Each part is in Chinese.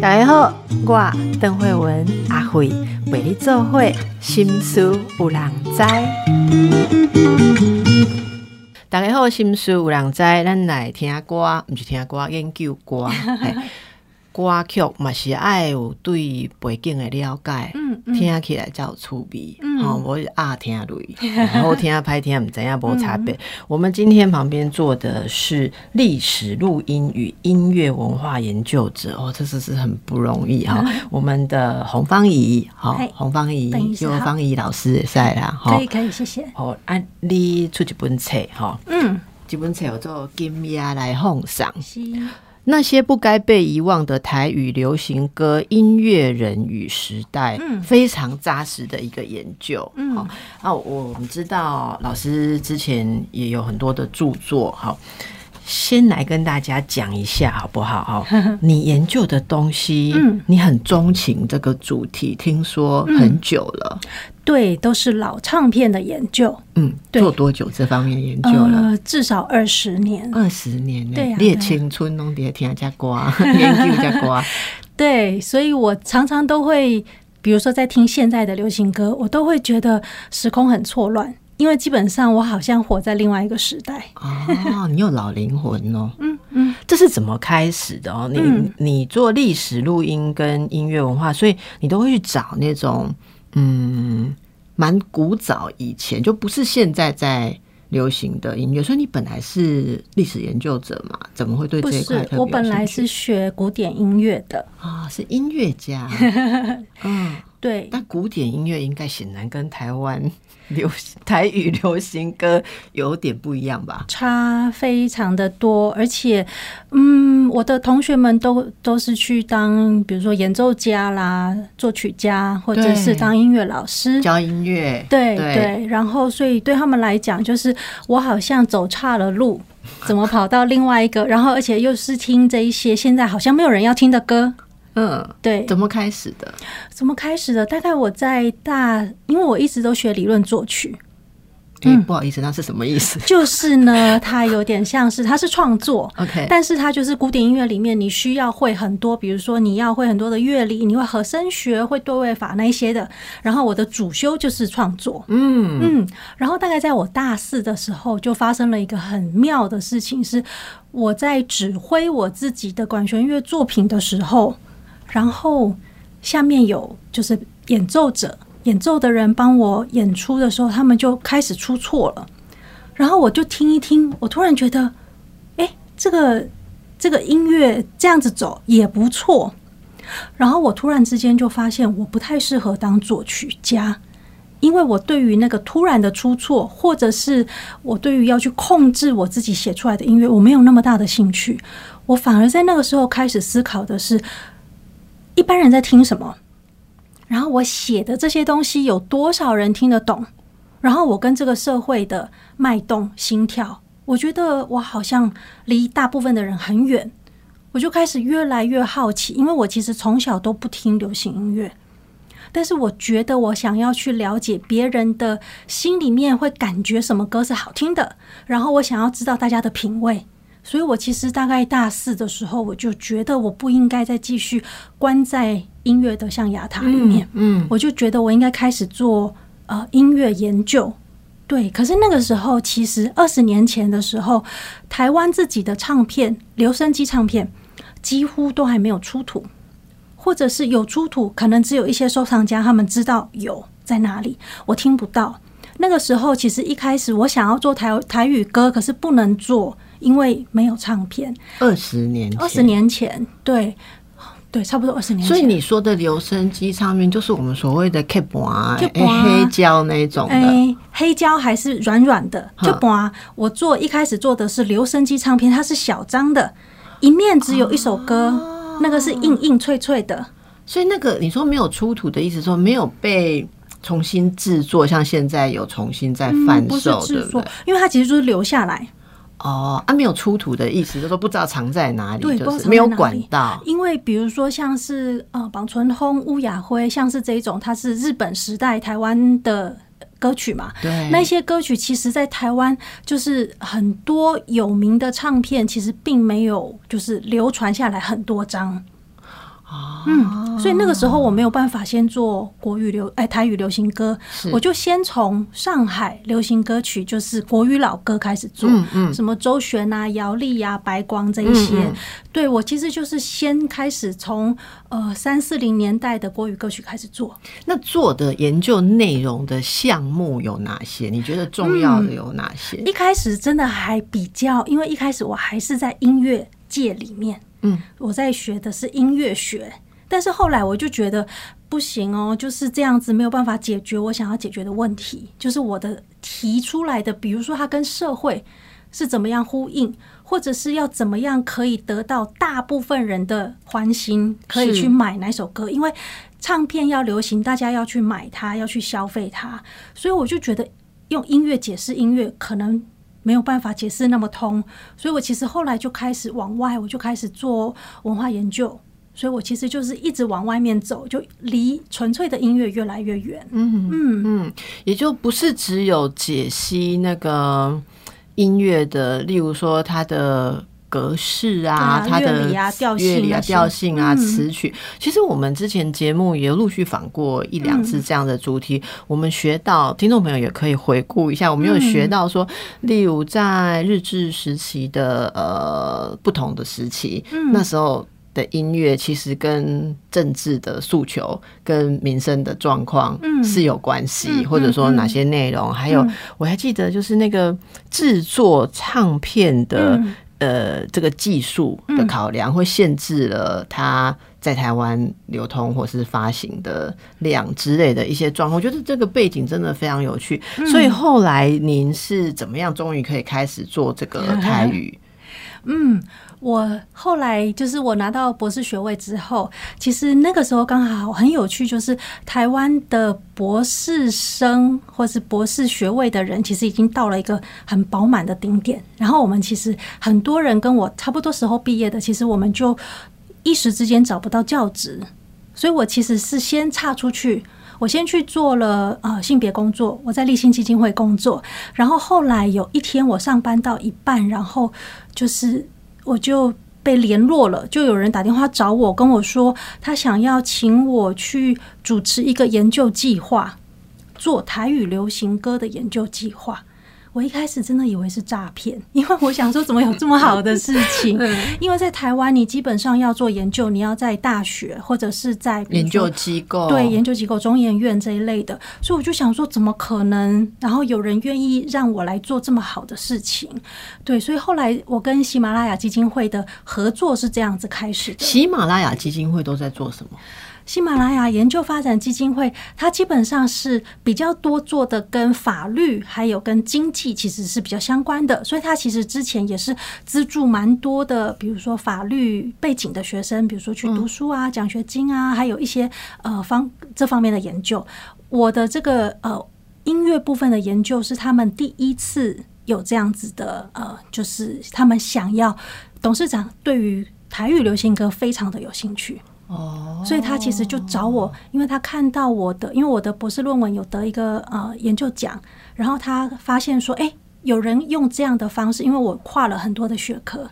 大家好，我邓慧文阿慧为你做会心思有人知。大家好，心思有人知，咱来听歌，毋是听歌，研究歌。嘿歌曲嘛是爱有对背景的了解，嗯嗯听起来才有趣味。嗯哦，我爱听类，好听歹听毋知影无差别。我们今天旁边坐的是历史录音与音乐文化研究者，哦，这是是很不容易哈、我们的洪芳怡，好、嗨洪芳怡邓医，师好就芳怡老师也在啦，哈可以。可以，谢谢。哦，啊，你出一本册哈，嗯，这本册叫做《金鸭来奉上》。是，那些不该被遗忘的台语流行歌音乐人与时代，嗯非常扎实的一个研究。嗯好，啊，我们知道老师之前也有很多的著作，好。先来跟大家讲一下好不好？哈，你研究的东西，嗯你很钟情这个主题，听说很久了，对，都是老唱片的研究，嗯，做多久这方面的研究了？呃，至少二十年。二十年呢对呀，你的对呀青春拢伫听这歌，研究这歌，对，所以我常常都会，比如说在听现在的流行歌，我都会觉得时空很错乱，因为基本上我好像活在另外一个时代。哦，你有老灵魂哦。嗯嗯，这是怎么开始的哦？你、嗯你做历史录音跟音乐文化，所以你都会去找那种嗯，蛮古早以前就不是现在在流行的音乐，所以你本来是历史研究者嘛，怎么会对不这一块特别，是我本来是学古典音乐的。啊、是音乐家，嗯，对，但古典音乐应该显然跟台湾 流台语流行歌有点不一样吧？差非常的多，而且，嗯，我的同学们都都是去当，比如说演奏家啦、作曲家，或者是当音乐老师。教音乐，对对，然后所以对他们来讲，就是我好像走岔了路，怎么跑到另外一个，然后而且又是听这一些现在好像没有人要听的歌。嗯，对，怎么开始的？怎么开始的？大概我在大，因为我一直都学理论作曲，哎、嗯不好意思，那是什么意思 就是呢，它有点像是它是创作，？OK，但是它就是古典音乐里面，你需要会很多，比如说你要会很多的乐理，你会和声学、会对位法那一些的。然后我的主修就是创作，嗯嗯，然后大概在我大四的时候，就发生了一个很妙的事情，是我在指挥我自己的管弦乐作品的时候，然后下面有就是演奏者。演奏的人帮我演出的时候，他们就开始出错了，然后我就听一听，我突然觉得，哎，这个这个音乐这样子走也不错。然后我突然之间就发现，我不太适合当作曲家，因为我对于那个突然的出错，或者是我对于要去控制我自己写出来的音乐，我没有那么大的兴趣。我反而在那个时候开始思考的是，一般人在听什么，然后我写的这些东西有多少人听得懂，然后我跟这个社会的脉动、心跳，我觉得我好像离大部分的人很远。我就开始越来越好奇，因为我其实从小都不听流行音乐，但是我觉得我想要去了解别人的心里面会感觉什么歌是好听的，然后我想要知道大家的品味，所以我其实大概大四的时候，我就觉得我不应该再继续关在音乐的象牙塔里面，嗯，我就觉得我应该开始做呃音乐研究。对，可是那个时候，其实二十年前的时候，台湾自己的唱片留声机唱片几乎都还没有出土，或者是有出土，可能只有一些收藏家他们知道有在哪里，我听不到。那个时候，其实一开始我想要做台台语歌，可是不能做，因为没有唱片。二十年，二十年前，对对，差不多二十年前。所以你说的留声机唱片，就是我们所谓的 K 盘、盘黑胶那种的。哎，黑胶还是软软的，哼就把我做一开始做的是留声机唱片，它是小张的，一面只有一首歌，哦那个是硬硬脆脆的。所以那个你说没有出土的意思说没有被重新制作，像现在有重新再贩嗯不是制作不对？，因为它其实就是留下来，哦，啊，没有出土的意思，就是说不知道藏在哪里，对不知道藏就是没有管道。因为比如说像是呃绑纯烘、乌雅辉，像是这一种，它是日本时代台湾的歌曲嘛。对，那些歌曲其实，在台湾就是很多有名的唱片，其实并没有就是流传下来很多张。嗯，所以那个时候我没有办法先做国语流哎台语流行歌，我就先从上海流行歌曲，就是国语老歌开始做，嗯嗯，什么周璇啊、姚丽啊、白光这一些，对我其实就是先开始从呃三四零年代的国语歌曲开始做。那做的研究内容的项目有哪些？你觉得重要的有哪些？一开始真的还比较，因为一开始我还是在音乐界里面。嗯，我在学的是音乐学，但是后来我就觉得不行哦，就是这样子没有办法解决我想要解决的问题。就是我的提出来的，比如说它跟社会是怎么样呼应，或者是要怎么样可以得到大部分人的欢心，可以去买哪首歌？因为唱片要流行，大家要去买它，要去消费它，所以我就觉得用音乐解释音乐可能。没有办法解释那么通，所以我其实后来就开始往外，我就开始做文化研究，所以我其实就是一直往外面走，就离纯粹的音乐越来越远。嗯嗯嗯，也就不是只有解析那个音乐的，例如说它的。格式啊，它的乐理啊、调性啊、词曲，其实我们之前节目也陆续访过一两次这样的主题。我们学到，听众朋友也可以回顾一下，我们有学到说，例如在日治时期的呃不同的时期，那时候的音乐其实跟政治的诉求、跟民生的状况是有关系，或者说哪些内容，还有我还记得就是那个制作唱片的。呃，这个技术的考量会限制了它在台湾流通或是发行的量之类的一些状况。我觉得这个背景真的非常有趣。所以后来您是怎么样，终于可以开始做这个 台语？嗯。我后来就是我拿到博士学位之后，其实那个时候刚好很有趣，就是台湾的博士生或是博士学位的人，其实已经到了一个很饱满的顶点。然后我们其实很多人跟我差不多时候毕业的，其实我们就一时之间找不到教职，所以我其实是先岔出去，我先去做了呃性别工作，我在立信基金会工作，然后后来有一天我上班到一半，然后就是。我就被联络了，就有人打电话找我，跟我说他想要请我去主持一个研究计划，做台语流行歌的研究计划。我一开始真的以为是诈骗，因为我想说怎么有这么好的事情？因为在台湾，你基本上要做研究，你要在大学或者是在研究机构，对研究机构、中研院这一类的，所以我就想说，怎么可能？然后有人愿意让我来做这么好的事情？对，所以后来我跟喜马拉雅基金会的合作是这样子开始的。喜马拉雅基金会都在做什么？喜马拉雅研究发展基金会，它基本上是比较多做的跟法律还有跟经济其实是比较相关的，所以它其实之前也是资助蛮多的，比如说法律背景的学生，比如说去读书啊、奖学金啊，还有一些呃方这方面的研究。我的这个呃音乐部分的研究是他们第一次有这样子的呃，就是他们想要董事长对于台语流行歌非常的有兴趣。哦，所以他其实就找我，因为他看到我的，因为我的博士论文有得一个呃研究奖，然后他发现说，哎，有人用这样的方式，因为我跨了很多的学科，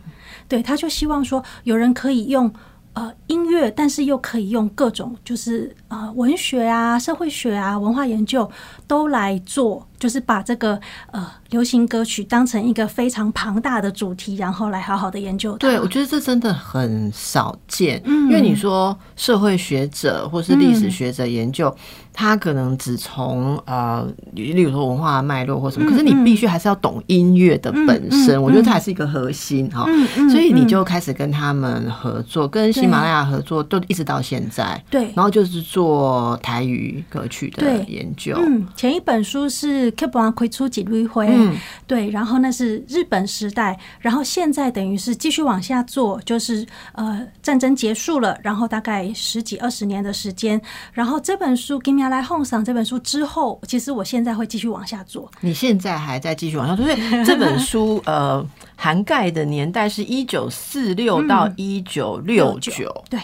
对，他就希望说有人可以用呃音乐，但是又可以用各种就是呃文学啊、社会学啊、文化研究都来做，就是把这个呃。流行歌曲当成一个非常庞大的主题，然后来好好的研究。对，我觉得这真的很少见。嗯，因为你说社会学者或是历史学者研究，他可能只从呃，例如说文化脉络或什么，可是你必须还是要懂音乐的本身。我觉得这还是一个核心哈。嗯所以你就开始跟他们合作，跟喜马拉雅合作，都一直到现在。对。然后就是做台语歌曲的研究。嗯，前一本书是 Keep On 推出几轮回。嗯，对，然后那是日本时代，然后现在等于是继续往下做，就是呃战争结束了，然后大概十几二十年的时间，然后这本书《Give Me a Home》上这本书之后，其实我现在会继续往下做。你现在还在继续往下做？所以 这本书呃涵盖的年代是一九四六到一九六九，对，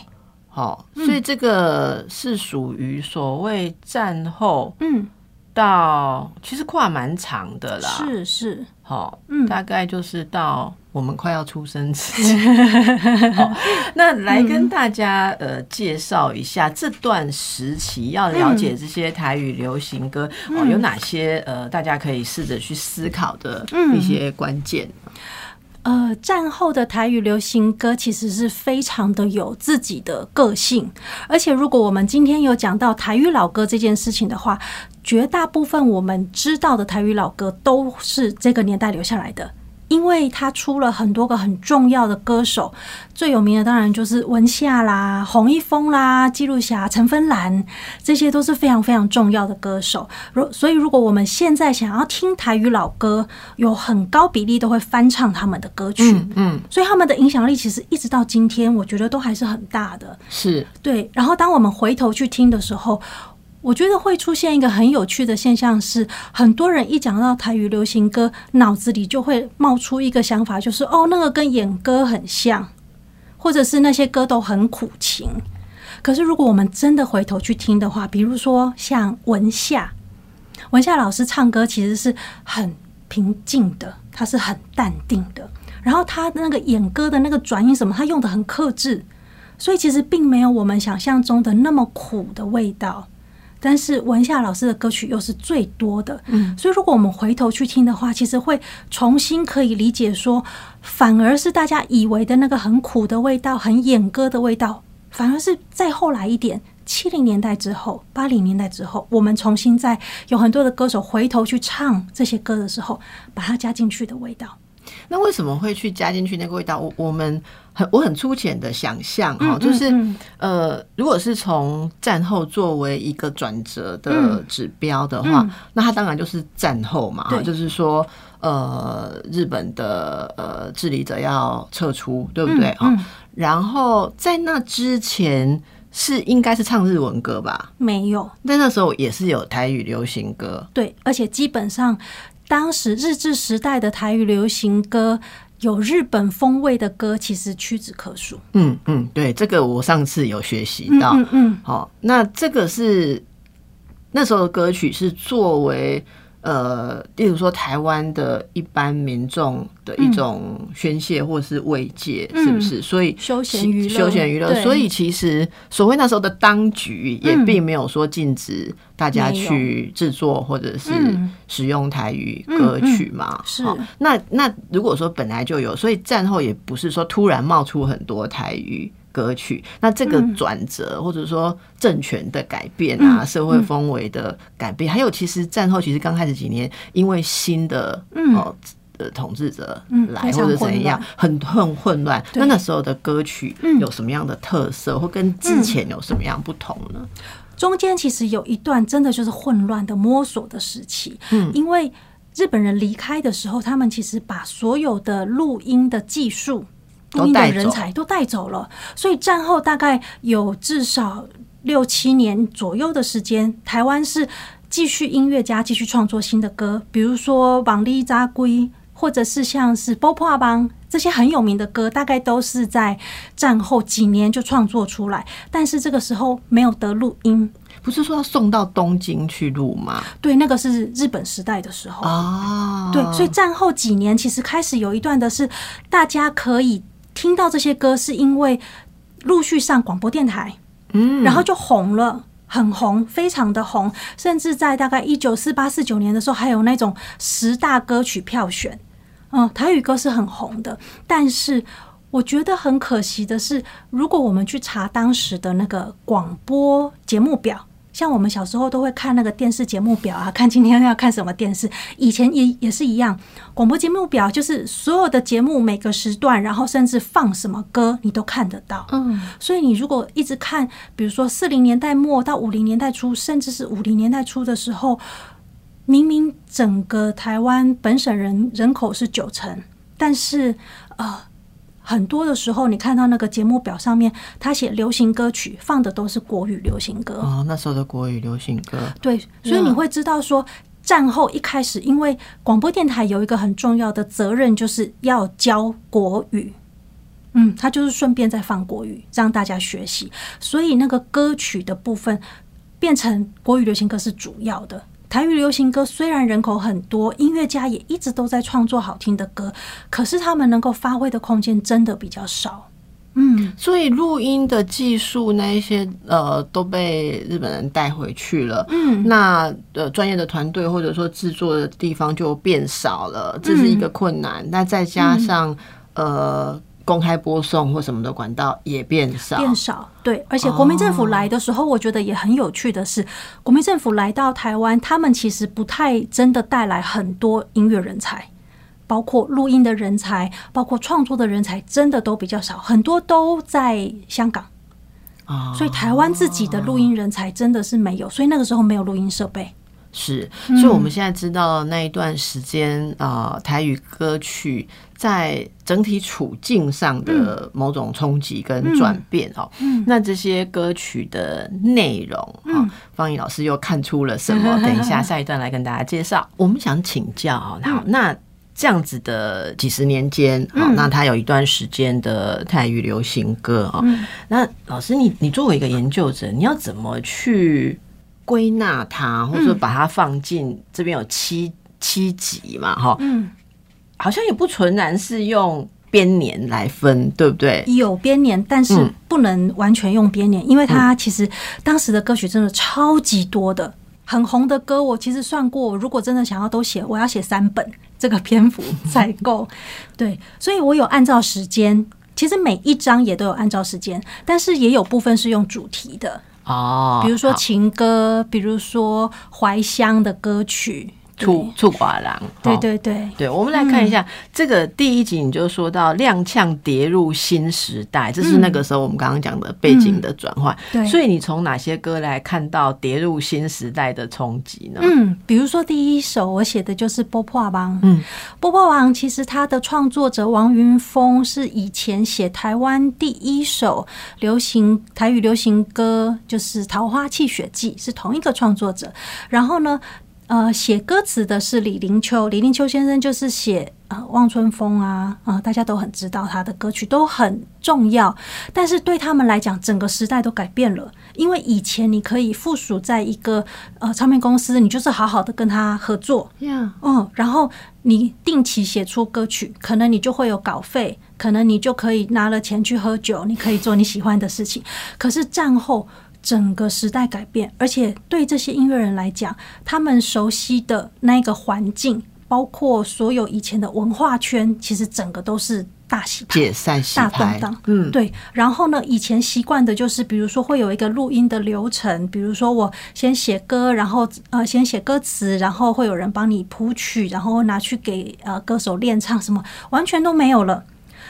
好，所以这个是属于所谓战后，嗯。到其实跨蛮长的啦，是是，好，嗯。大概就是到我们快要出生之前。好，那来跟大家呃介绍一下这段时期，要了解这些台语流行歌哦，有哪些呃大家可以试着去思考的一些关键。呃，战后的台语流行歌其实是非常的有自己的个性，而且如果我们今天有讲到台语老歌这件事情的话，绝大部分我们知道的台语老歌都是这个年代留下来的。因为他出了很多个很重要的歌手，最有名的当然就是文夏啦、洪一峰啦、记录侠、陈芬兰，这些都是非常非常重要的歌手。如所以，如果我们现在想要听台语老歌，有很高比例都会翻唱他们的歌曲，嗯嗯，所以他们的影响力其实一直到今天，我觉得都还是很大的。是对，然后当我们回头去听的时候，我觉得会出现一个很有趣的现象是，很多人一讲到台语流行歌，脑子里就会冒出一个想法，就是哦，那个跟演歌很像，或者是那些歌都很苦情。可是如果我们真的回头去听的话，比如说像文夏，文夏老师唱歌其实是很平静的，他是很淡定的，然后他那个演歌的那个转音什么，他用的很克制，所以其实并没有我们想象中的那么苦的味道。但是文夏老师的歌曲又是最多的，嗯，所以如果我们回头去听的话，其实会重新可以理解说，反而是大家以为的那个很苦的味道、很演歌的味道，反而是再后来一点，七零年代之后、八零年代之后，我们重新在有很多的歌手回头去唱这些歌的时候，把它加进去的味道。那为什么会去加进去那个味道？我我们很我很粗浅的想象哈，嗯就是嗯。呃，如果是从战后作为一个转折的嗯。指标的话，嗯。那它当然就是战后嘛，就是说呃，日本的呃治理者要撤出，对不对？啊、然后在那之前是应该是唱日文歌吧？没有，但那时候也是有台语流行歌，对，而且基本上当时日治时代的台语流行歌。有日本风味的歌，其实屈指可数。嗯嗯，对，这个我上次有学习嗯到。嗯嗯，好，那这个是那时候的歌曲是作为呃，例如说台湾的一般民众的一种宣泄或是慰藉，嗯是不是？所以休闲娱乐休闲娱乐，所以其实所谓那时候的当局也嗯并没有说禁止大家去制作或者是嗯使用台语歌曲嘛。是好那那如果说本来就有，所以战后也不是说突然冒出很多台语歌曲，那这个嗯转折或者说政权的改变啊，嗯社会氛围的改变，还有其实战后其实刚开始几年，因为新的嗯哦。呃，统治者来或者怎样，很很混乱。那那时候的歌曲嗯有什么样的特色，或跟之前有什么样不同呢？中间其实有一段真的就是混乱的摸索的时期，嗯因为日本人离开的时候，他们其实把所有的录音的技术、录音的都带人才都带走了，所以战后大概有至少六七年左右的时间，台湾是继续音乐家继续创作新的歌，比如说《王力扎龟》，或者是像是《波破邦》这些很有名的歌，大概都是在战后几年就创作出来，但是这个时候没有得录音。不是说要送到东京去录吗？对，那个是日本时代的时候。啊，对，所以战后几年其实开始有一段的是，大家可以听到这些歌，是因为陆续上广播电台，嗯，然后就红了。很红，非常的红，甚至在大概一九四八四九年的时候，还有那种十大歌曲票选。嗯，台语歌是很红的，但是我觉得很可惜的是，如果我们去查当时的那个广播节目表，像我们小时候都会看那个电视节目表啊，看今天要看什么电视。以前也也是一样，广播节目表就是所有的节目每个时段，然后甚至放什么歌你都看得到。嗯，所以你如果一直看，比如说四零年代末到五零年代初，甚至是五零年代初的时候，明明整个台湾本省人人口是九成，但是呃。很多的时候，你看到那个节目表上面，他写流行歌曲放的都是国语流行歌。哦，那时候的国语流行歌，对，所以你会知道说，战后一开始，因为广播电台有一个很重要的责任，就是要教国语。嗯，他就是顺便在放国语，让大家学习。所以那个歌曲的部分变成国语流行歌是主要的，台语流行歌虽然人口很多，音乐家也一直都在创作好听的歌，可是他们能够发挥的空间真的比较少。嗯，所以录音的技术那一些呃都被日本人带回去了。嗯，那呃专业的团队或者说制作的地方就变少了，这是一个困难。那再加上呃公开播送或什么的管道也变少，变少。对，而且国民政府来的时候，我觉得也很有趣的是，国民政府来到台湾，他们其实不太真的带来很多音乐人才。包括录音的人才，包括创作的人才，真的都比较少，很多都在香港啊。所以台湾自己的录音人才真的是没有，所以那个时候没有录音设备。是，所以我们现在知道那一段时间啊，台语歌曲在整体处境上的某种冲击跟转变哦。那这些歌曲的内容啊，方怡老师又看出了什么？等一下下一段来跟大家介绍。我们想请教，好，那。这样子的几十年间，好，那他有一段时间的泰语流行歌啊。那老师，你你作为一个研究者，你要怎么去归纳它，或者说把它放进这边有七七集嘛？哈，嗯，好像也不纯然是用编年来分，对不对？有编年，但是不能完全用编年，因为它其实当时的歌曲真的超级多的。很红的歌，我其实算过，如果真的想要都写，我要写三本，这个篇幅才够。对，所以我有按照时间，其实每一章也都有按照时间，但是也有部分是用主题的哦，比如说情歌，比如说怀乡的歌曲。出出寡郎，对对对对，我们来看一下这个第一集，你就说到踉跄跌入新时代，这是那个时候我们刚刚讲的背景的转换。对，所以你从哪些歌来看到跌入新时代的冲击呢？嗯，比如说第一首我写的就是《波破王》。嗯，《波破王》其实它的创作者王云峰是以前写台湾第一首流行台语流行歌，就是《桃花泣血记》，是同一个创作者。然后呢？呃，写歌词的是李林秋，李林秋先生就是写啊《望春风》啊，啊，大家都很知道他的歌曲都很重要。但是对他们来讲，整个时代都改变了，因为以前你可以附属在一个呃唱片公司，你就是好好的跟他合作，嗯，然后你定期写出歌曲，可能你就会有稿费，可能你就可以拿了钱去喝酒，你可以做你喜欢的事情。可是战后。整个时代改变，而且对这些音乐人来讲，他们熟悉的那个环境，包括所有以前的文化圈，其实整个都是大洗牌、解散、大动荡。嗯，对。然后呢，以前习惯的就是，比如说会有一个录音的流程，比如说我先写歌，然后呃先写歌词，然后会有人帮你谱曲，然后拿去给呃歌手练唱，什么完全都没有了。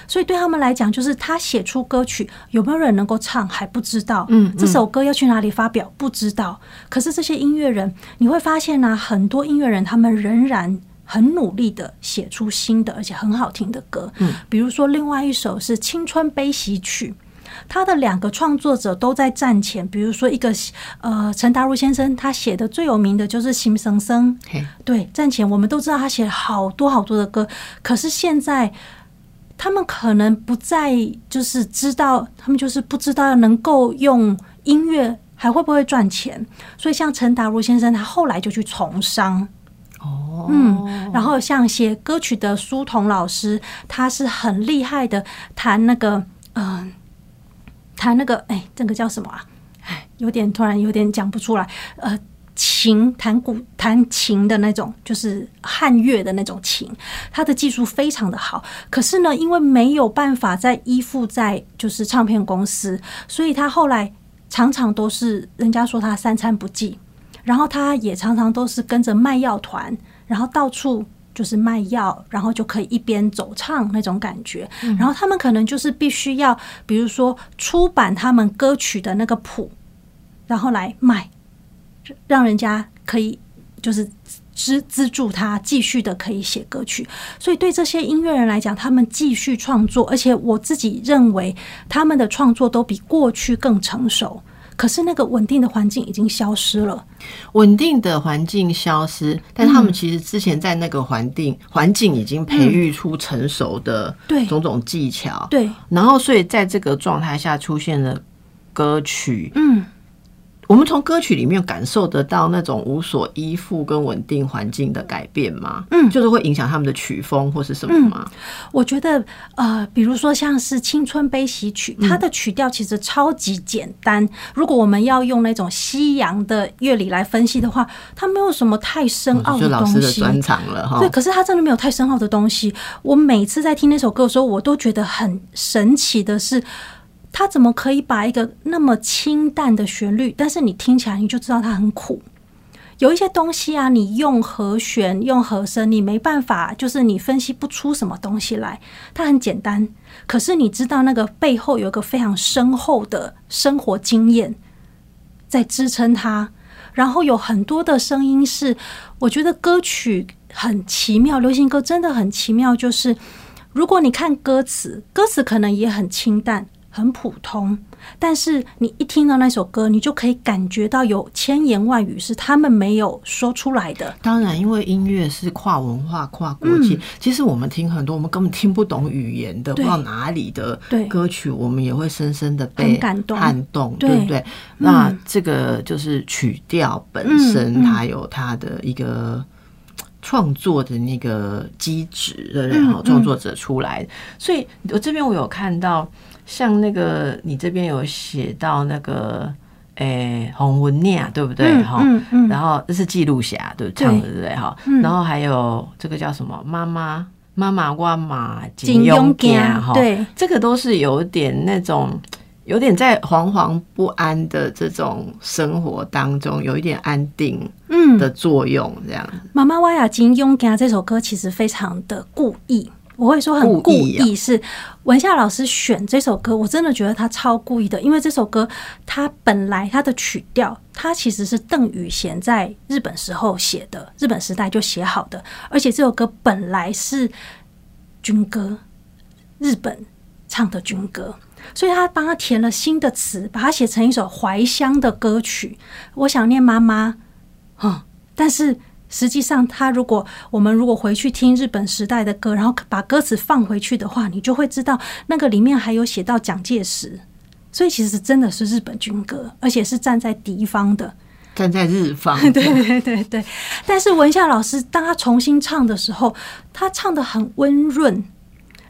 所以对他们来讲，就是他写出歌曲有没有人能够唱还不知道，嗯，这首歌要去哪里发表不知道。可是这些音乐人，你会发现呢，很多音乐人他们仍然很努力的写出新的而且很好听的歌。嗯，比如说另外一首是《青春悲喜曲》，他的两个创作者都在战前。比如说一个呃陈达如先生，他写的最有名的就是《心生生》。对，战前我们都知道他写了好多好多的歌，可是现在。他们可能不再就是知道，他们就是不知道能够用音乐还会不会赚钱。所以像陈达如先生，他后来就去从商。哦，嗯，然后像写歌曲的苏童老师，他是很厉害的，弹那个，嗯，弹那个，哎，这个叫什么啊？哎，有点突然有点讲不出来，呃。琴弹古弹琴的那种，就是汉乐的那种琴，他的技术非常的好。可是呢，因为没有办法再依附在就是唱片公司，所以他后来常常都是人家说他三餐不济，然后他也常常都是跟着卖药团，然后到处就是卖药，然后就可以一边走唱那种感觉。然后他们可能就是必须要，比如说出版他们歌曲的那个谱，然后来卖。让人家可以就是资资助他继续的可以写歌曲，所以对这些音乐人来讲，他们继续创作，而且我自己认为他们的创作都比过去更成熟。可是那个稳定的环境已经消失了，稳定的环境消失，但他们其实之前在那个环境环境已经培育出成熟的种种技巧，对，然后所以在这个状态下出现了歌曲，嗯。我们从歌曲里面感受得到那种无所依附跟稳定环境的改变吗？嗯，就是会影响他们的曲风或是什么吗？我觉得，呃，比如说像是《青春悲喜曲》，它的曲调其实超级简单。如果我们要用那种西洋的乐理来分析的话，它没有什么太深奥的东西。专长了哈。对，可是它真的没有太深奥的东西。我每次在听那首歌的时候，我都觉得很神奇的是。他怎么可以把一个那么清淡的旋律，但是你听起来你就知道它很苦。有一些东西啊，你用和弦、用和声，你没办法，就是你分析不出什么东西来。它很简单，可是你知道那个背后有一个非常深厚的生活经验在支撑它。然后有很多的声音是，我觉得歌曲很奇妙，流行歌真的很奇妙。就是如果你看歌词，歌词可能也很清淡。很普通，但是你一听到那首歌，你就可以感觉到有千言万语是他们没有说出来的。当然，因为音乐是跨文化、跨国界，其实我们听很多我们根本听不懂语言的，不知道哪里的歌曲，我们也会深深的被感动、撼动，对。不对？那这个就是曲调本身，它有它的一个创作的那个机制的人哈，创作者出来。所以我这边我有看到。像那个，你这边有写到那个，诶，洪文念对不对？哈，然后这是记录侠对唱的对不对？哈，然后还有这个叫什么？妈妈妈妈哇妈金庸家哈，对，这个都是有点那种，有点在惶惶不安的这种生活当中，有一点安定嗯的作用，这样。妈妈哇呀金庸家这首歌其实非常的故意。我会说很故意，是文夏老师选这首歌，我真的觉得他超故意的，因为这首歌他本来他的曲调，他其实是邓宇贤在日本时候写的，日本时代就写好的，而且这首歌本来是军歌，日本唱的军歌，所以他帮他填了新的词，把它写成一首怀乡的歌曲。我想念妈妈，嗯，但是。实际上，他如果我们如果回去听日本时代的歌，然后把歌词放回去的话，你就会知道那个里面还有写到蒋介石，所以其实真的是日本军歌，而且是站在敌方的，站在日方。对对对对。但是文夏老师当他重新唱的时候，他唱的很温润，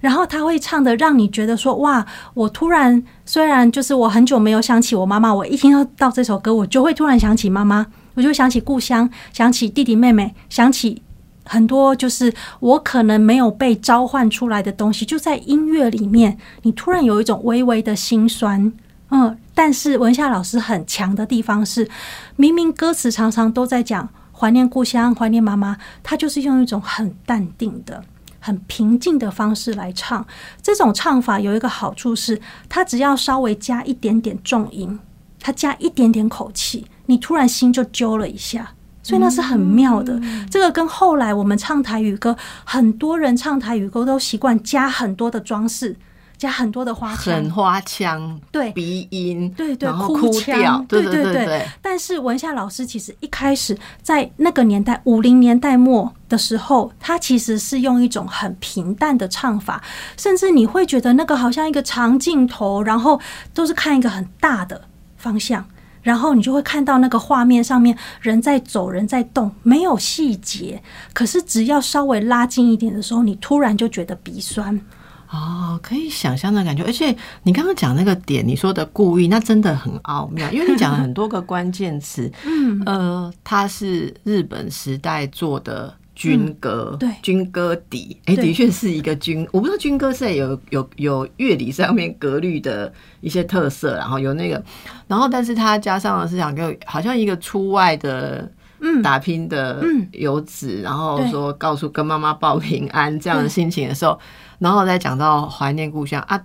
然后他会唱的让你觉得说哇，我突然虽然就是我很久没有想起我妈妈，我一听到到这首歌，我就会突然想起妈妈。我就想起故乡，想起弟弟妹妹，想起很多就是我可能没有被召唤出来的东西，就在音乐里面，你突然有一种微微的心酸。嗯，但是文夏老师很强的地方是，明明歌词常常都在讲怀念故乡、怀念妈妈，他就是用一种很淡定的、很平静的方式来唱。这种唱法有一个好处是，他只要稍微加一点点重音，他加一点点口气。你突然心就揪了一下，所以那是很妙的。这个跟后来我们唱台语歌，很多人唱台语歌都习惯加很多的装饰，加很多的花腔，很花腔，对鼻音，对对，哭腔，对对对。但是文夏老师其实一开始在那个年代，五零年代末的时候，他其实是用一种很平淡的唱法，甚至你会觉得那个好像一个长镜头，然后都是看一个很大的方向。然后你就会看到那个画面上面人在走，人在动，没有细节。可是只要稍微拉近一点的时候，你突然就觉得鼻酸。哦，可以想象的感觉。而且你刚刚讲那个点，你说的故意，那真的很奥妙，因为你讲了很多个关键词。嗯，呃，它是日本时代做的。军歌，对，军歌底，哎，的确是一个军。我不知道军歌是有有有乐理上面格律的一些特色，然后有那个，然后但是它加上了是想跟好像一个出外的嗯打拼的游子，然后说告诉跟妈妈报平安这样的心情的时候，然后再讲到怀念故乡啊，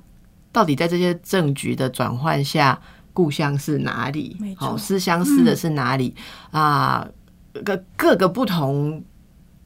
到底在这些政局的转换下，故乡是哪里？好，思乡思的是哪里啊？各各个不同。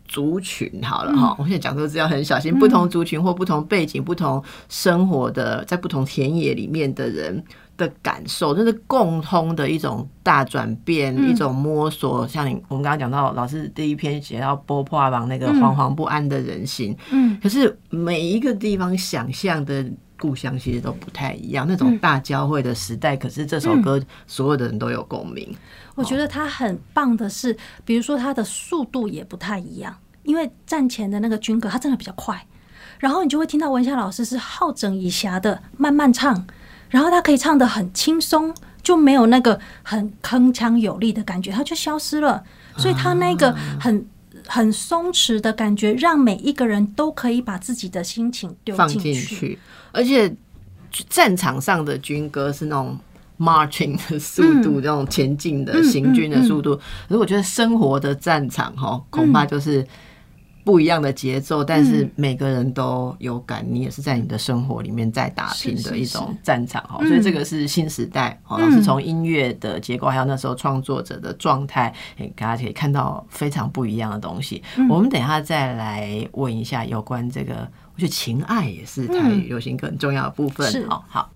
族群好了哈，我现在讲这个字要很小心。不同族群或不同背景、不同生活的，在不同田野里面的人的感受，这是共通的一种大转变，一种摸索。像你我们刚刚讲到，老师第一篇写到波破王那个惶惶不安的人心，嗯，可是每一个地方想象的故乡其实都不太一样。那种大交汇的时代，可是这首歌所有的人都有共鸣。我觉得它很棒的是，比如说它的速度也不太一样，因为战前的那个军歌它真的比较快，然后你就会听到文夏老师是好整以暇的慢慢唱，然后他可以唱的很轻松，就没有那个很铿锵有力的感觉，它就消失了。所以他那个很很松弛的感觉，让每一个人都可以把自己的心情丢放进进去，而且战场上的军歌是那种 marching 的速度，这种前进的行军的速度。可是我觉得生活的战场哈，恐怕就是不一样的节奏，但是每个人都有感，你也是在你的生活里面在打拼的一种战场哈。所以这个是新时代哦，老师从音乐的结构，还有那时候创作者的状态，诶，大家可以看到非常不一样的东西。我们等一下再来问一下有关这个。我觉得情爱也是台语流行歌很重要的部分。是哦，好。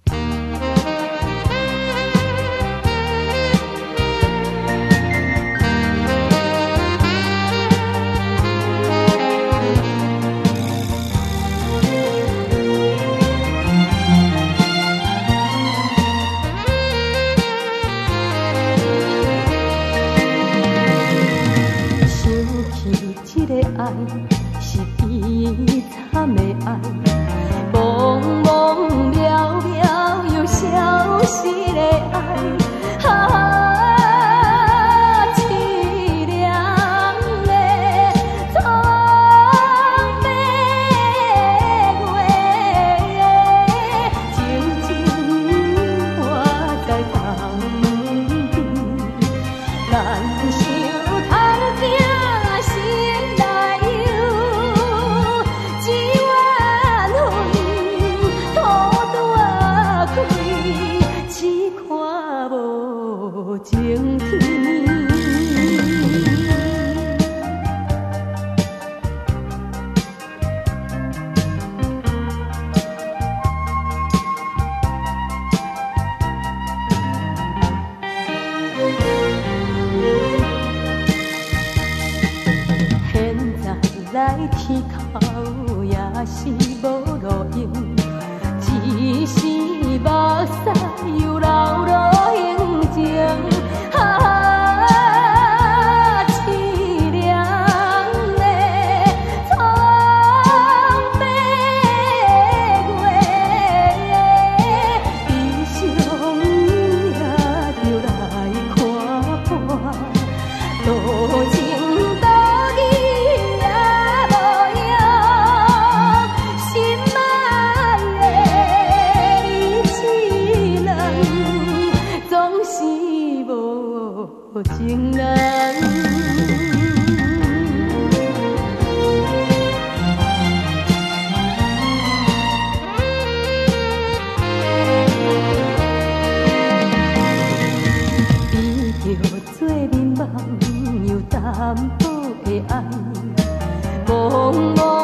眠梦又淡薄的爱，茫茫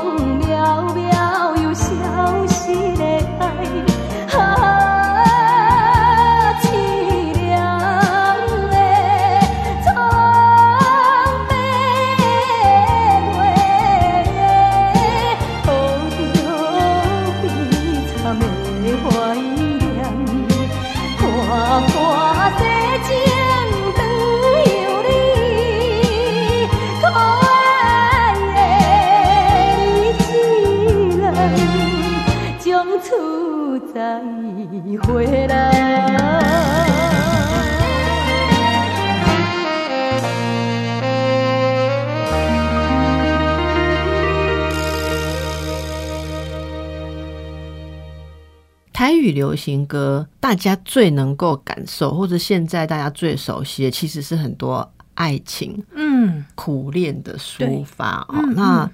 语流行歌，大家最能够感受，或者现在大家最熟悉的，其实是很多爱情嗯，苦恋的抒发哦。嗯那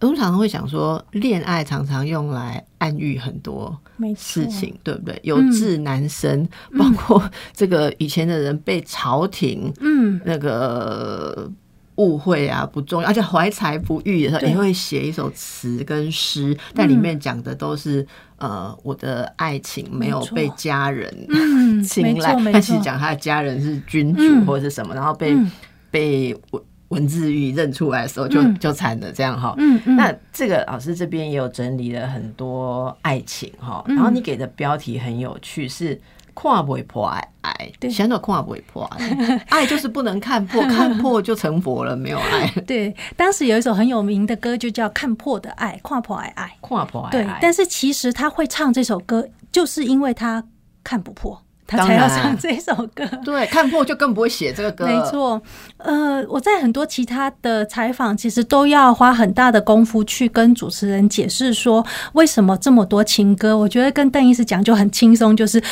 我们常常会讲说，恋爱常常用来暗喻很多事情，对不对？有志男生，包括这个以前的人被朝廷嗯，那个误会啊不重要，而且怀才不遇的时候，对。也会写一首词跟诗，但里面讲的都是、呃我的爱情没有被家人嗯青睐没错没，错。但其实讲他的家人是君主嗯。或者是什么，然后被、嗯。被文文字狱认出来的时候就、嗯。就惨了，这样哈。嗯嗯，那这个老师这边也有整理了很多爱情哈，嗯。然后你给的标题很有趣，是看不破爱爱，对想到看不破爱，爱就是不能看破，看破就成佛了，没有爱，对，当时有一首很有名的歌，就叫《看破的爱》，跨破爱爱。看破爱对爱，，但是其实他会唱这首歌，就是因为他看不破，他才要唱这首歌。对看破就更不会写这个歌，没，错，呃，我在很多其他的采访，其实都要花很大的功夫去跟主持人解释说，为什么这么多情歌。我觉得跟邓医师讲就很轻松，就是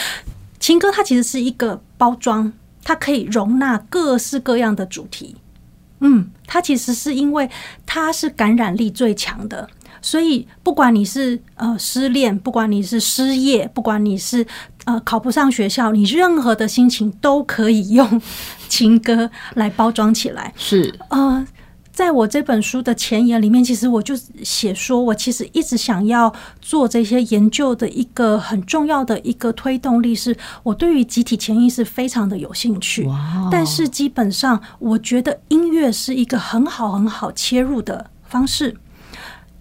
情歌它其实是一个包装，它可以容纳各式各样的主题。嗯，它其实是因为它是感染力最强的，所以不管你是呃失恋，不管你是失业，不管你是呃考不上学校，你任何的心情都可以用情歌来包装起来。是呃，在我这本书的前言里面，其实我就写说，我其实一直想要做这些研究的一个很重要的一个推动力，是我对于集体潜意识非常的有兴趣。哇，但是基本上，我觉得音乐是一个很好很好切入的方式。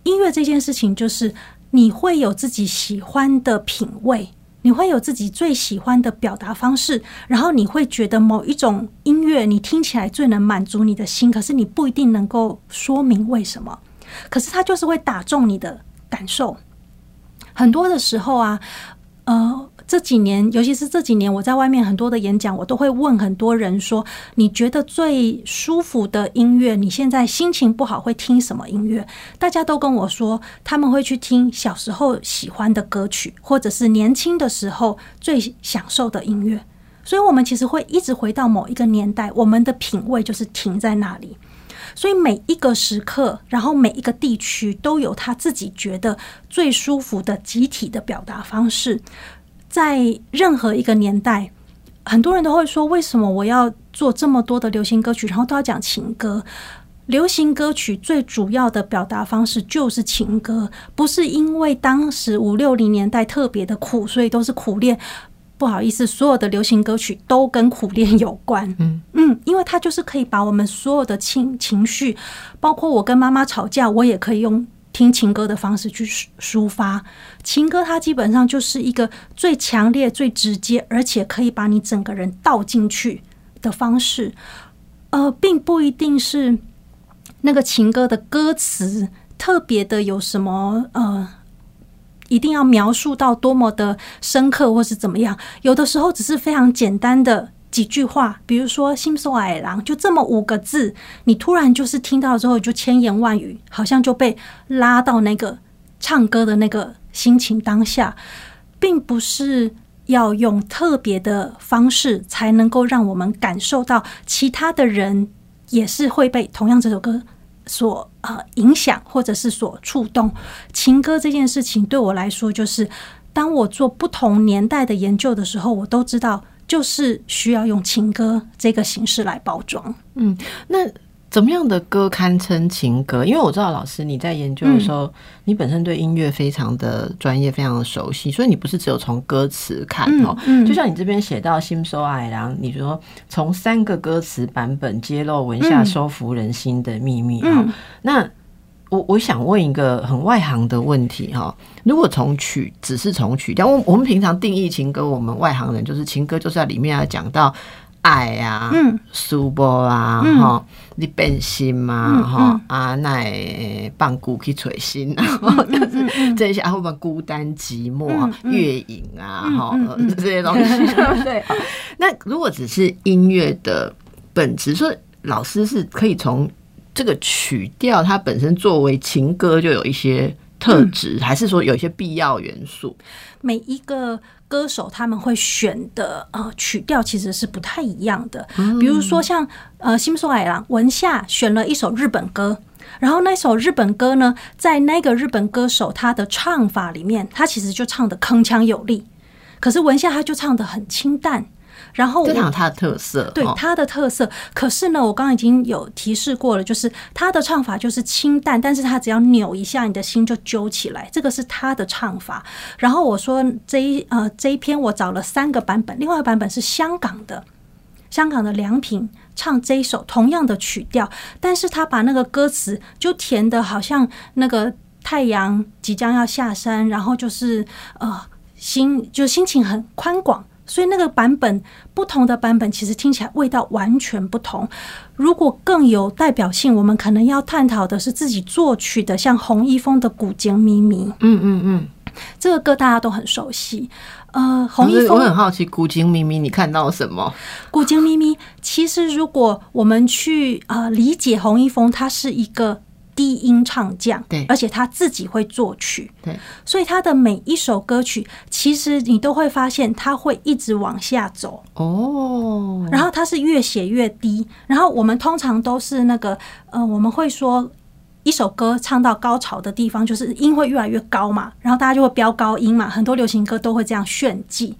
音乐这件事情，就是你会有自己喜欢的品味，你会有自己最喜欢的表达方式，然后你会觉得某一种音乐你听起来最能满足你的心，可是你不一定能够说明为什么，可是它就是会打中你的感受。很多的时候啊，呃，这几年，尤其是这几年，我在外面很多的演讲，我都会问很多人说：“你觉得最舒服的音乐？你现在心情不好会听什么音乐？”大家都跟我说，他们会去听小时候喜欢的歌曲，或者是年轻的时候最享受的音乐。所以，我们其实会一直回到某一个年代，我们的品味就是停在那里。所以每一个时刻，然后每一个地区都有他自己觉得最舒服的集体的表达方式。在任何一个年代，很多人都会说：为什么我要做这么多的流行歌曲，然后都要讲情歌？流行歌曲最主要的表达方式就是情歌，不是因为当时五六零年代特别的苦，所以都是苦恋。不好意思，所有的流行歌曲都跟苦恋有关。嗯嗯，因为它就是可以把我们所有的情情绪，包括我跟妈妈吵架，我也可以用听情歌的方式去抒抒发。情歌它基本上就是一个最强烈、最直接，而且可以把你整个人倒进去的方式。呃，并不一定是那个情歌的歌词特别的有什么呃。一定要描述到多么的深刻，或是怎么样？有的时候只是非常简单的几句话，比如说“心受矮狼”，就这么五个字，你突然就是听到之后就千言万语，好像就被拉到那个唱歌的那个心情当下，并不是要用特别的方式才能够让我们感受到其他的人也是会被同样这首歌。所呃影响，或者是所触动情歌这件事情，对我来说，就是当我做不同年代的研究的时候，我都知道，就是需要用情歌这个形式来包装。嗯，那怎么样的歌堪称情歌？因为我知道老师你在研究的时候，嗯你本身对音乐非常的专业，非常的熟悉，所以你不是只有从歌词看哦。嗯就像你这边写到《心收爱郎》，你说从三个歌词版本揭露文下嗯收服人心的秘密哈、嗯那我我想问一个很外行的问题哈，如果从曲只是从曲调，我我们平常定义情歌，我们外行人就是情歌就是在里面要讲到爱啊，嗯，苏波啊，嗯。哈、你变心嘛，嗯哈、嗯。啊，那放鼓去捶心，然后就是这些啊，或者孤单寂寞、月影啊，哈、这些东西，对不对？那如果只是音乐的本质，说老师是可以从这个曲调它本身作为情歌就有一些特质，还是说有一些必要元素？每一个歌手他们会选的呃曲调其实是不太一样的。比如说像呃新手矮郎文夏选了一首日本歌，然后那首日本歌呢，在那个日本歌手他的唱法里面，他其实就唱的铿锵有力，可是文夏他就唱的很清淡。然后我这有它的特色，哦对它的特色。可是呢，我刚刚已经有提示过了，就是它的唱法就是清淡，但是它只要扭一下，你的心就揪起来，这个是它的唱法。然后我说这一呃这一篇我找了三个版本，另外一个版本是香港的。香港的良品唱这一首同样的曲调，但是他把那个歌词就填的好像那个太阳即将要下山，然后就是呃心就心情很宽广。所以那个版本不同的版本，其实听起来味道完全不同。如果更有代表性，我们可能要探讨的是自己作曲的，像洪一峰的《古井咪咪》。嗯嗯嗯，这个歌大家都很熟悉。呃，洪一峰我很《好奇，古井咪咪，你看到了什么？古井咪咪》，其实如果我们去呃理解洪一峰，他是一个低音唱将，对。而且他自己会作曲，对，所以他的每一首歌曲，其实你都会发现他会一直往下走。哦，然后他是越写越低，然后我们通常都是那个呃，我们会说一首歌唱到高潮的地方，就是音会越来越高嘛，然后大家就会飙高音嘛，很多流行歌都会这样炫技。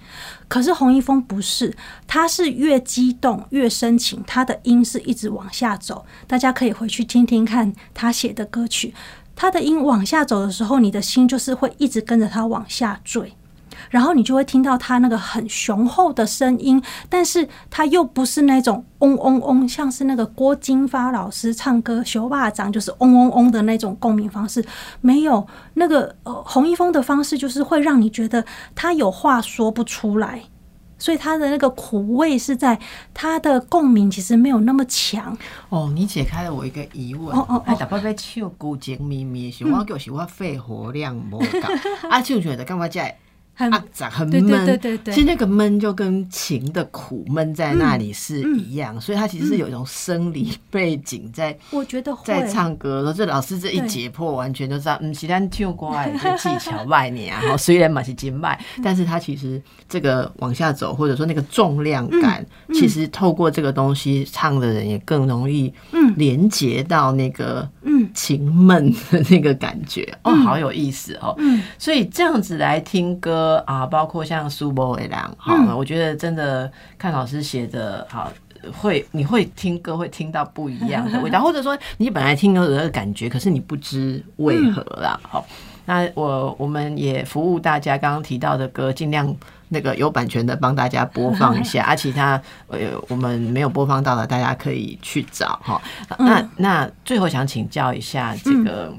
可是洪一峰不是，他是越激动越深情，他的音是一直往下走。大家可以回去听听看他写的歌曲，他的音往下走的时候，你的心就是会一直跟着他往下坠。然后你就会听到他那个很雄厚的声音，但是他又不是那种嗡嗡嗡，像是那个郭金发老师唱歌《熊霸掌》就是嗡嗡嗡的那种共鸣方式，没有那个呃洪一峰的方式，就是会让你觉得他有话说不出来。所以他的那个苦味是在他的共鸣其实没有那么强，哦，你解开了我一个疑问。哦哦哦哎，大伯在唱古井咪咪的时候，我就是我肺活量无够，啊，唱出来的干嘛在？很啊，咋很闷？对对对对。其实那个闷就跟情的苦闷在那里是一样，所以它其实是有一种生理背景在。我觉得在唱歌的时候，这老师这一解剖，完全就知道，嗯，其他唱歌的这技巧外年啊，哈，虽然嘛是金卖，但是它其实这个往下走，或者说那个重量感，其实透过这个东西唱的人也更容易，嗯。连接到那个嗯。情闷的那个感觉，哦，好有意思哦。嗯。所以这样子来听歌啊，包括像苏博伟良，好、嗯我觉得真的看老师写的好。会，你会听歌会听到不一样的味道，或者说你本来听歌有那个感觉，可是你不知为何啦。好，那我我们也服务大家刚刚提到的歌，尽量那个有版权的帮大家播放一下，啊，其他呃我们没有播放到的，大家可以去找哈。那那最后想请教一下这个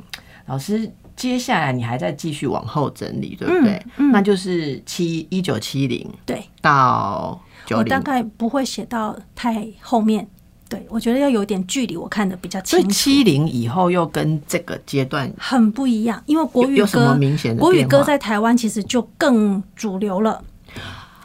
老师。接下来你还在继续往后整理，对不对？嗯嗯那就是七一九七零对。到九零我大，概不会写到太后面，对我觉得要有点距离，我看的比较所以清楚。七零以后又跟这个阶段很不一样，因为国语有有什么歌明显的国语歌在台湾其实就更主流了。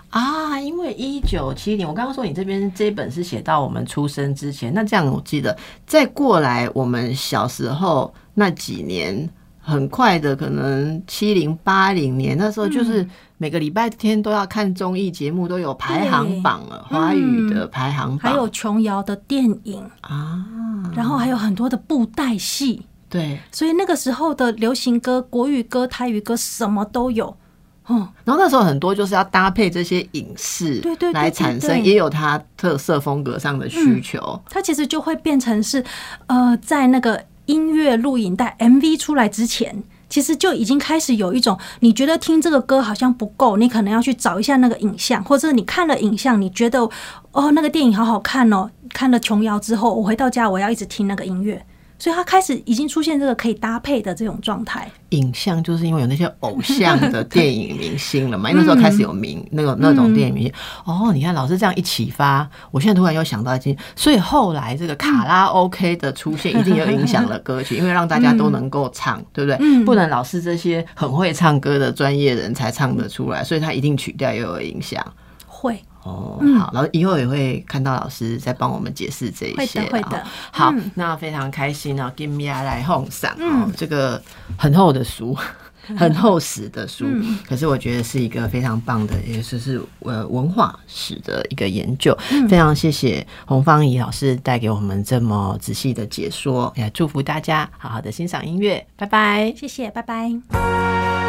啊，因为一九七零，我刚刚说你这边这一本是写到我们出生之前，那这样我记得再过来我们小时候那几年，很快的，可能七零八零年那时候就是每个礼拜天都要看综艺节目，都有排行榜了，华语的排行榜，还有琼瑶的电影，啊，然后还有很多的布袋戏，对，所以那个时候的流行歌、国语歌、台语歌什么都有。嗯，然后那时候很多就是要搭配这些影视，对对对来产生，也有它特色风格上的需求。它其实就会变成是，呃，在那个音乐录影带 MV 出来之前，其实就已经开始有一种，你觉得听这个歌好像不够，你可能要去找一下那个影像，或者你看了影像，你觉得哦那个电影好好看哦，看了琼瑶之后，我回到家我要一直听那个音乐。所以他开始已经出现这个可以搭配的这种状态，影像就是因为有那些偶像的电影明星了嘛，因为那时候开始有名那种那种电影明星。哦，你看老师这样一启发，我现在突然又想到一件，所以后来这个卡拉 OK 的出现，一定有影响了歌曲，因为让大家都能够唱，对不对？不能老是这些很会唱歌的专业人才唱得出来，所以他一定曲调也有影响。会哦，好，然后以后也会看到老师在帮我们解释这一些啦。会的会的哦好，嗯那非常开心哦，Give me a 来奉上哦，这个很厚的书。很厚实的书，嗯可是我觉得是一个非常棒的，也就是呃文化史的一个研究。嗯非常谢谢洪芳怡老师带给我们这么仔细的解说，也祝福大家好好的欣赏音乐，拜拜。谢谢，拜拜。